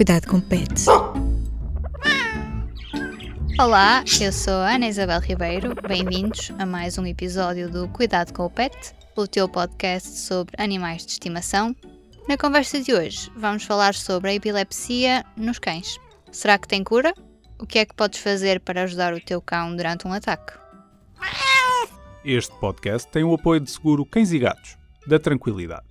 Cuidado com pets. Olá, eu sou a Ana Isabel Ribeiro. Bem-vindos a mais um episódio do Cuidado com o Pet, o teu podcast sobre animais de estimação. Na conversa de hoje, vamos falar sobre a epilepsia nos cães. Será que tem cura? O que é que podes fazer para ajudar o teu cão durante um ataque? Este podcast tem o apoio de seguro Cães e Gatos, da Tranquilidade.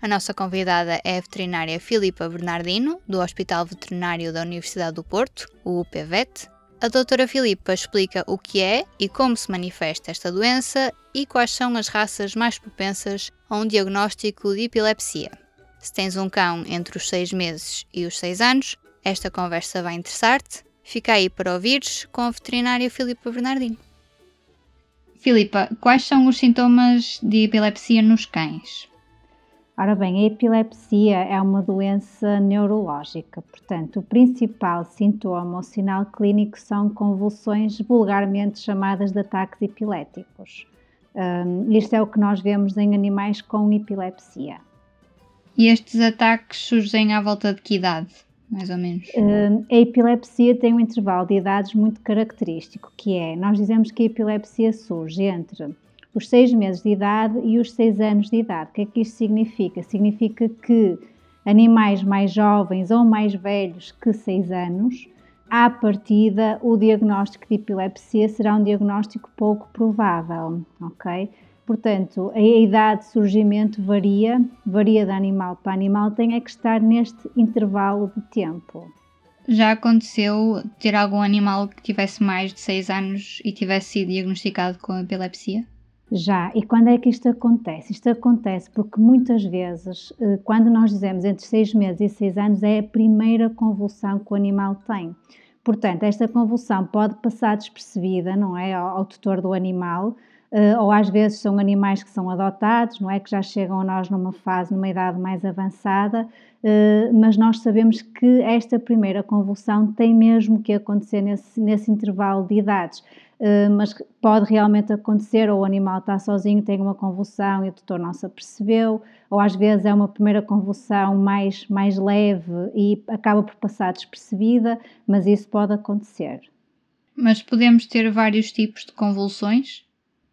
A nossa convidada é a veterinária Filipa Bernardino, do Hospital Veterinário da Universidade do Porto, o UPVET. A doutora Filipa explica o que é e como se manifesta esta doença e quais são as raças mais propensas a um diagnóstico de epilepsia. Se tens um cão entre os 6 meses e os 6 anos, esta conversa vai interessar-te. Fica aí para ouvires com a veterinária Filipa Bernardino. Filipa, quais são os sintomas de epilepsia nos cães? Ora bem, a epilepsia é uma doença neurológica, portanto, o principal sintoma ou sinal clínico são convulsões vulgarmente chamadas de ataques epiléticos. Um, isto é o que nós vemos em animais com epilepsia. E estes ataques surgem à volta de que idade, mais ou menos? Um, a epilepsia tem um intervalo de idades muito característico, que é, nós dizemos que a epilepsia surge entre os seis meses de idade e os seis anos de idade. O que é que isto significa? Significa que animais mais jovens ou mais velhos que seis anos, à partida, o diagnóstico de epilepsia será um diagnóstico pouco provável, ok? Portanto, a idade de surgimento varia, varia de animal para animal, tem é que estar neste intervalo de tempo. Já aconteceu ter algum animal que tivesse mais de 6 anos e tivesse sido diagnosticado com epilepsia? Já, e quando é que isto acontece? Isto acontece porque muitas vezes, eh, quando nós dizemos entre 6 meses e 6 anos, é a primeira convulsão que o animal tem. Portanto, esta convulsão pode passar despercebida, não é, ao, tutor do animal, ou às vezes são animais que são adotados, não é, que já chegam a nós numa fase, numa idade mais avançada, eh, mas nós sabemos que esta primeira convulsão tem mesmo que acontecer nesse, nesse intervalo de idades. Uh, mas pode realmente acontecer, ou o animal está sozinho, tem uma convulsão e o tutor não se apercebeu, ou às vezes é uma primeira convulsão mais, mais leve e acaba por passar despercebida, mas isso pode acontecer. Mas podemos ter vários tipos de convulsões?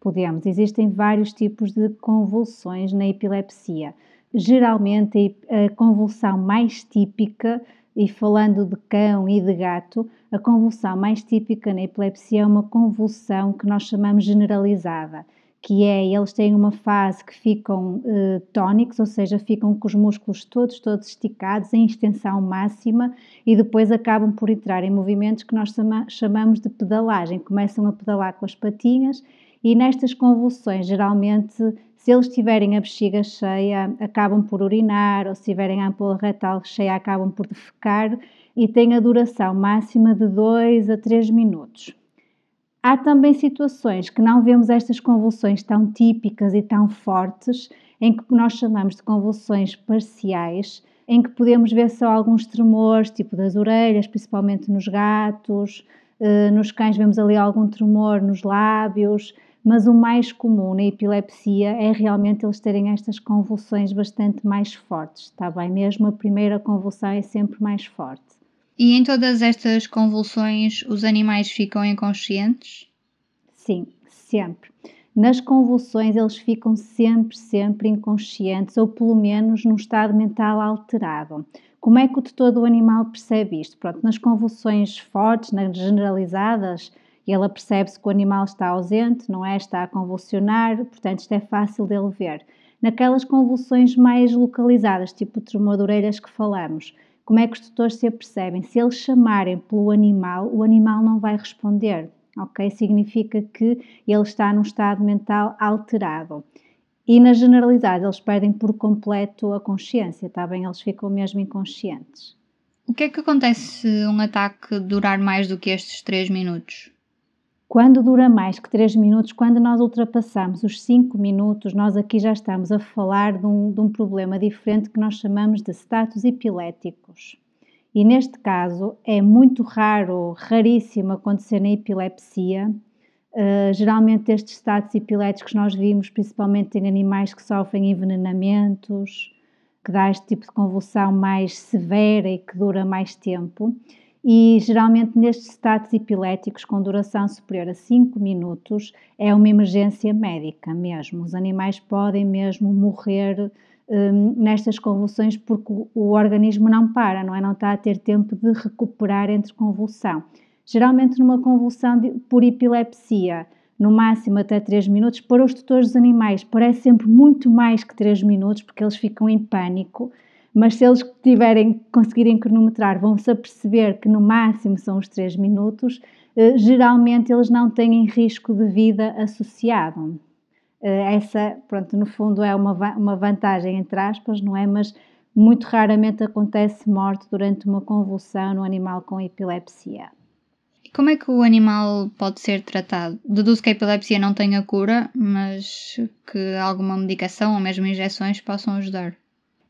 Podemos, existem vários tipos de convulsões na epilepsia. Geralmente, a convulsão mais típica e falando de cão e de gato, a convulsão mais típica na epilepsia é uma convulsão que nós chamamos generalizada, que é eles têm uma fase que ficam uh, tónicos, ou seja, ficam com os músculos todos, todos esticados, em extensão máxima, e depois acabam por entrar em movimentos que nós chamamos de pedalagem. Começam a pedalar com as patinhas e nestas convulsões, geralmente, se eles tiverem a bexiga cheia, acabam por urinar, ou se tiverem a ampola retal cheia, acabam por defecar e tem a duração máxima de 2 a 3 minutos. Há também situações que não vemos estas convulsões tão típicas e tão fortes, em que nós chamamos de convulsões parciais, em que podemos ver só alguns tremores, tipo das orelhas, principalmente nos gatos, eh, nos cães vemos ali algum tremor nos lábios, mas o mais comum na epilepsia é realmente eles terem estas convulsões bastante mais fortes, está bem? Mesmo a primeira convulsão é sempre mais forte. E em todas estas convulsões os animais ficam inconscientes? Sim, sempre. Nas convulsões eles ficam sempre, sempre inconscientes ou pelo menos num estado mental alterado. Como é que o tutor do animal percebe isto? Pronto, nas convulsões fortes, nas generalizadas, e ela percebe-se que o animal está ausente, não é? Está a convulsionar, portanto, isto é fácil dele ver. Naquelas convulsões mais localizadas, tipo o tremor de orelhas que falamos, como é que os tutores se apercebem? Se eles chamarem pelo animal, o animal não vai responder, ok? Significa que ele está num estado mental alterado. E nas generalizadas, eles perdem por completo a consciência, está bem? Eles ficam mesmo inconscientes. O que é que acontece se um ataque durar mais do que estes 3 minutos? Quando dura mais que 3 minutos, quando nós ultrapassamos os 5 minutos, nós aqui já estamos a falar de um, de um problema diferente que nós chamamos de status epiléticos. E neste caso é muito raro, raríssimo acontecer na epilepsia. Uh, geralmente estes status epiléticos nós vimos principalmente em animais que sofrem envenenamentos, que dá este tipo de convulsão mais severa e que dura mais tempo. E geralmente nestes estados epiléticos com duração superior a 5 minutos é uma emergência médica mesmo. Os animais podem mesmo morrer um, nestas convulsões porque o, o, organismo não para, não é? Não está a ter tempo de recuperar entre convulsão. Geralmente numa convulsão de, por epilepsia, no máximo até 3 minutos, para os tutores dos animais parece sempre muito mais que 3 minutos porque eles ficam em pânico mas se eles tiverem, conseguirem cronometrar, vão-se aperceber que no máximo são os 3 minutos, eh, geralmente eles não têm risco de vida associado. Eh, essa, pronto, no fundo é uma, uma vantagem entre aspas, não é? Mas muito raramente acontece morte durante uma convulsão no animal com epilepsia. Como é que o animal pode ser tratado? Deduzo que a epilepsia não tem a cura, mas que alguma medicação ou mesmo injeções possam ajudar.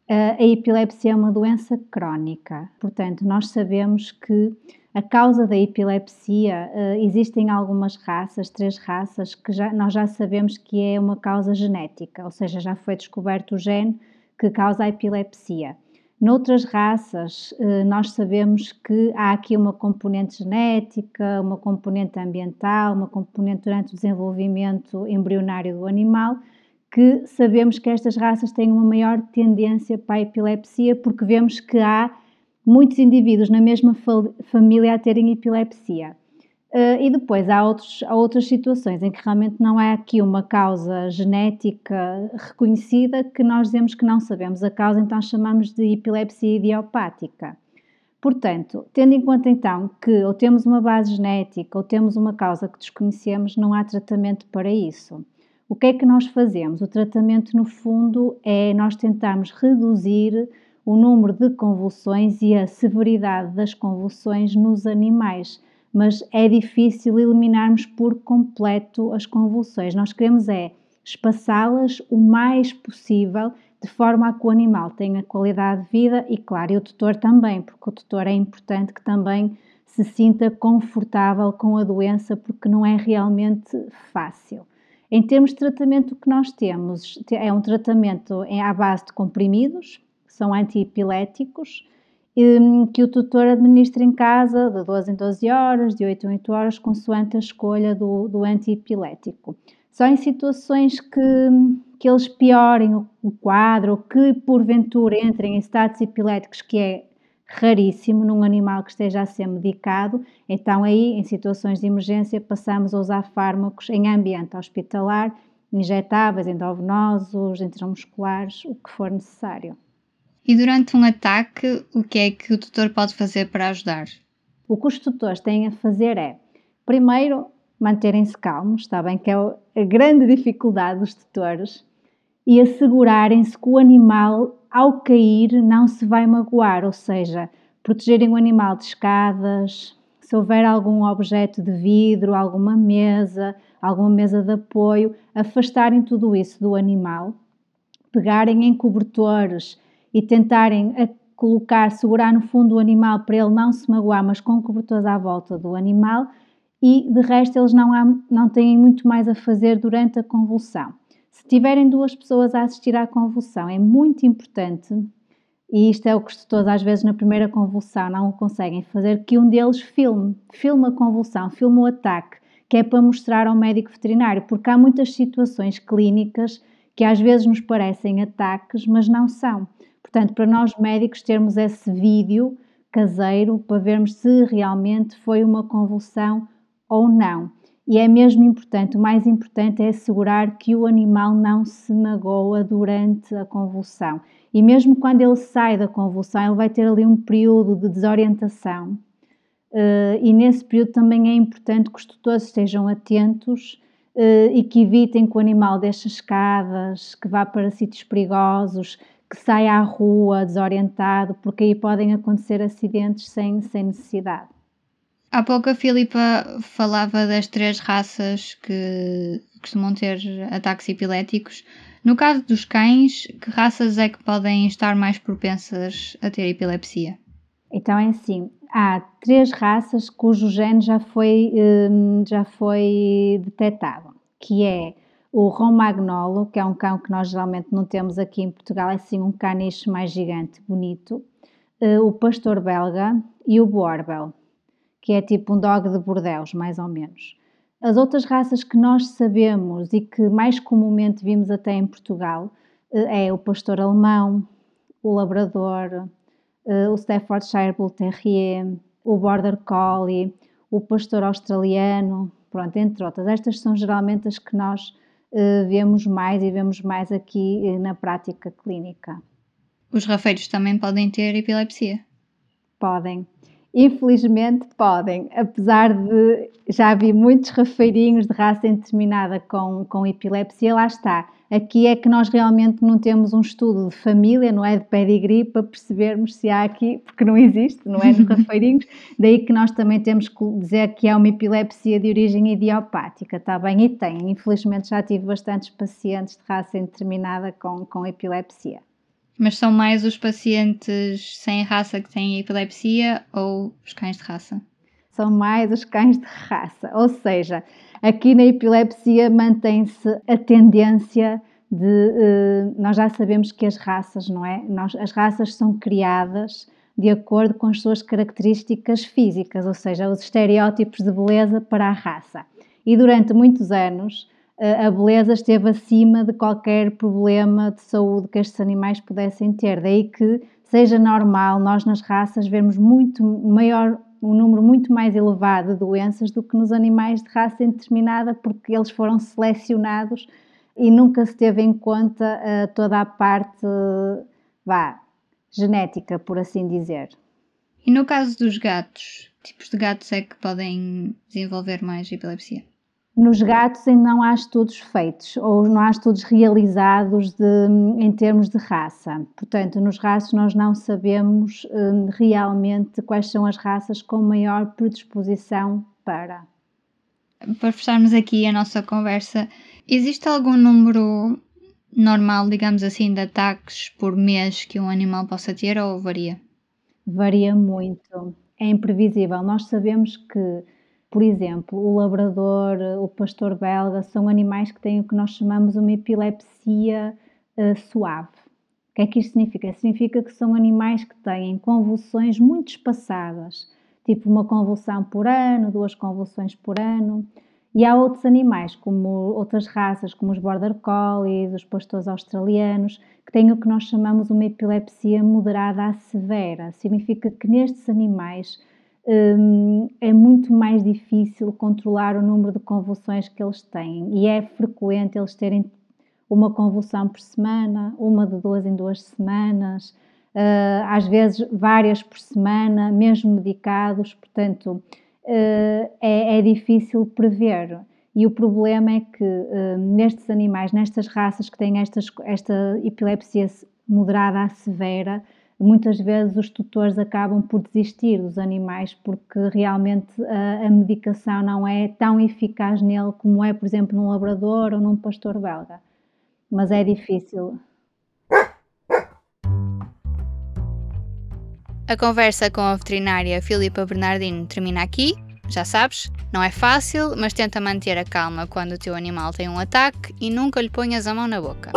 A epilepsia é uma doença crónica, portanto, nós sabemos que a causa da epilepsia uh, existem algumas raças, três raças, que já, nós já sabemos que é uma causa genética, ou seja, já foi descoberto o gene que causa a epilepsia. Noutras raças, uh, nós sabemos que há aqui uma componente genética, uma componente ambiental, uma componente durante o desenvolvimento embrionário do animal, que sabemos que estas raças têm uma maior tendência para a epilepsia, porque vemos que há muitos indivíduos na mesma família a terem epilepsia. Uh, e depois há, outros, há outras situações em que realmente não é aqui uma causa genética reconhecida que nós dizemos que não sabemos a causa, então chamamos de epilepsia idiopática. Portanto, tendo em conta então que ou temos uma base genética ou temos uma causa que desconhecemos, não há tratamento para isso. O que é que nós fazemos? O tratamento, no fundo, é nós tentarmos reduzir o número de convulsões e a severidade das convulsões nos animais, mas é difícil eliminarmos por completo as convulsões. Nós queremos é espaçá-las o mais possível, de forma a que o animal tenha qualidade de vida e, claro, e o tutor também, porque o tutor é importante que também se sinta confortável com a doença, porque não é realmente fácil. Em termos de tratamento, o que nós temos é um tratamento à base de comprimidos, que são antiepiléticos, hum, que o tutor administra em casa de 12 em 12 horas, de 8 em 8 horas, consoante a escolha do, do antiepilético. Só em situações que, que eles piorem o quadro ou que porventura entrem em estados epiléticos, que é raríssimo num animal que esteja a ser medicado, então aí, em situações de emergência, passamos a usar fármacos em ambiente hospitalar, injetáveis, endovenosos, intramusculares, o que for necessário. E durante um ataque, o que é que o tutor pode fazer para ajudar? O que os tutores têm a fazer é, primeiro, manterem-se calmos, está bem que é a grande dificuldade dos tutores, e assegurarem-se que o animal ao cair não se vai magoar, ou seja, protegerem o animal de escadas, se houver algum objeto de vidro, alguma mesa, alguma mesa de apoio, afastarem tudo isso do animal, pegarem em cobertores e tentarem colocar, segurar no fundo o animal para ele não se magoar, mas com cobertores à volta do animal e de resto eles não, há, não têm muito mais a fazer durante a convulsão. Se tiverem duas pessoas a assistir à convulsão, é muito importante, e isto é o que os tutores às vezes na primeira convulsão não conseguem fazer, que um deles filme, filme a convulsão, filme o ataque, que é para mostrar ao médico veterinário, porque há muitas situações clínicas que às vezes nos parecem ataques, mas não são. Portanto, para nós médicos termos esse vídeo caseiro para vermos se realmente foi uma convulsão ou não. E é mesmo importante, o mais importante é assegurar que o animal não se magoa durante a convulsão. E mesmo quando ele sai da convulsão, ele vai ter ali um período de desorientação. Uh, e nesse período também é importante que os tutores estejam atentos uh, e que evitem que o animal deixe escadas, que vá para sítios perigosos, que saia à rua desorientado, porque aí podem acontecer acidentes sem, sem necessidade. Há pouco a Filipa falava das três raças que costumam ter ataques epiléticos. No caso dos cães, que raças é que podem estar mais propensas a ter epilepsia? Então é assim, há três raças cujo gene já foi, hum, já foi detectado, que é o Romagnolo, que é um cão que nós geralmente não temos aqui em Portugal, é sim um caniche mais gigante, bonito, uh, o pastor belga e o Borbel, que é tipo um dog de Bordeus, mais ou menos. As outras raças que nós sabemos e que mais comumente vimos até em Portugal é o pastor alemão, o labrador, o Staffordshire Bull Terrier, o Border Collie, o pastor australiano, pronto, entre outras. Estas são geralmente as que nós vemos mais e vemos mais aqui na prática clínica. Os rafeiros também podem ter epilepsia? Podem. Infelizmente podem, apesar de já vi muitos rafeirinhos de raça indeterminada com, com epilepsia, lá está. Aqui é que nós realmente não temos um estudo de família, não é de pedigree, para percebermos se há aqui, porque não existe, não é nos rafeirinhos, daí que nós também temos que dizer que é uma epilepsia de origem idiopática, está bem? E tem, infelizmente já tive bastantes pacientes de raça indeterminada com, com epilepsia. Mas são mais os pacientes sem raça que têm epilepsia ou os cães de raça? São mais os cães de raça. Ou seja, aqui na epilepsia mantém-se a tendência de. Uh, nós já sabemos que as raças, não é? Nós, as raças são criadas de acordo com as suas características físicas, ou seja, os estereótipos de beleza para a raça. E durante muitos anos a beleza esteve acima de qualquer problema de saúde que estes animais pudessem ter. Daí que seja normal nós nas raças vermos muito maior um número muito mais elevado de doenças do que nos animais de raça indeterminada, porque eles foram selecionados e nunca se teve em conta uh, toda a parte, vá, genética, por assim dizer. E no caso dos gatos, tipos de gatos é que podem desenvolver mais epilepsia? Nos gatos ainda não há estudos feitos ou não há estudos realizados de, em termos de raça. Portanto, nos raças nós não sabemos um, realmente quais são as raças com maior predisposição para. Para fecharmos aqui a nossa conversa, existe algum número normal, digamos assim, de ataques por mês que um animal possa ter ou varia? Varia muito. É imprevisível. Nós sabemos que por exemplo, o labrador, o pastor belga, são animais que têm o que nós chamamos uma epilepsia uh, suave. O que é que isto significa? Significa que são animais que têm convulsões muito espaçadas, tipo uma convulsão por ano, duas convulsões por ano. E há outros animais, como outras raças, como os border collies, os pastores australianos, que têm o que nós chamamos uma epilepsia moderada a severa. Significa que nestes animais é muito mais difícil controlar o número de convulsões que eles têm e é frequente eles terem uma convulsão por semana, uma de duas em duas semanas, uh, às vezes várias por semana, mesmo medicados, portanto uh, é, é, difícil prever. E o problema é que uh, nestes animais, nestas raças que têm estas, esta epilepsia moderada a severa, muitas vezes os tutores acabam por desistir dos animais porque realmente a, a, medicação não é tão eficaz nele como é, por exemplo, num labrador ou num pastor belga. Mas é difícil. A conversa com a veterinária Filipa Bernardino termina aqui. Já sabes, não é fácil, mas tenta manter a calma quando o teu animal tem um ataque e nunca lhe ponhas a mão na boca.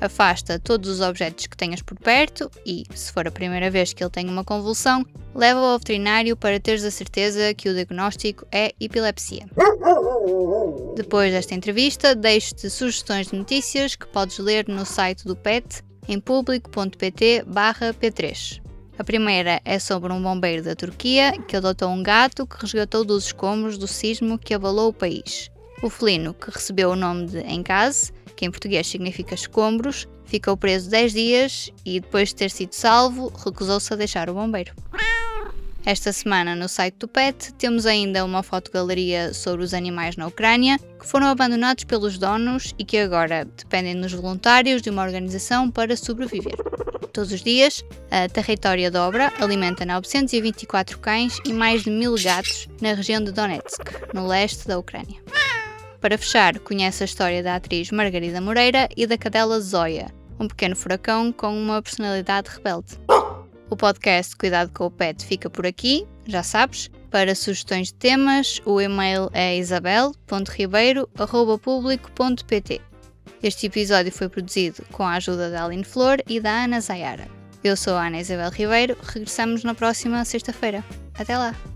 Afasta todos os objetos que tenhas por perto e, se for a primeira vez que ele tem uma convulsão, leva-o ao veterinário para teres a certeza que o diagnóstico é epilepsia. Depois desta entrevista, deixo-te sugestões de notícias que podes ler no site do PET em público.pt/p3. A primeira é sobre um bombeiro da Turquia que adotou um gato que resgatou dos escombros do sismo que abalou o país. O felino, que recebeu o nome de Encase, que em português significa escombros, ficou preso 10 dias e, depois de ter sido salvo, recusou-se a deixar o bombeiro. Esta semana, no site do PET, temos ainda uma fotogaleria sobre os animais na Ucrânia que foram abandonados pelos donos e que agora dependem dos voluntários de uma organização para sobreviver. Todos os dias, a Territória Dobra alimenta 924 cães e mais de mil gatos na região de Donetsk, no leste da Ucrânia. Para fechar, conhece a história da atriz Margarida Moreira e da cadela Zoya, um pequeno furacão com uma personalidade rebelde. O podcast Cuidado com o Pet fica por aqui, já sabes. Para sugestões de temas, o e-mail é isabel.ribeiro.público.pt. Este episódio foi produzido com a ajuda da Aline Flor e da Ana Zayara. Eu sou a Ana Isabel Ribeiro, regressamos na próxima sexta-feira. Até lá!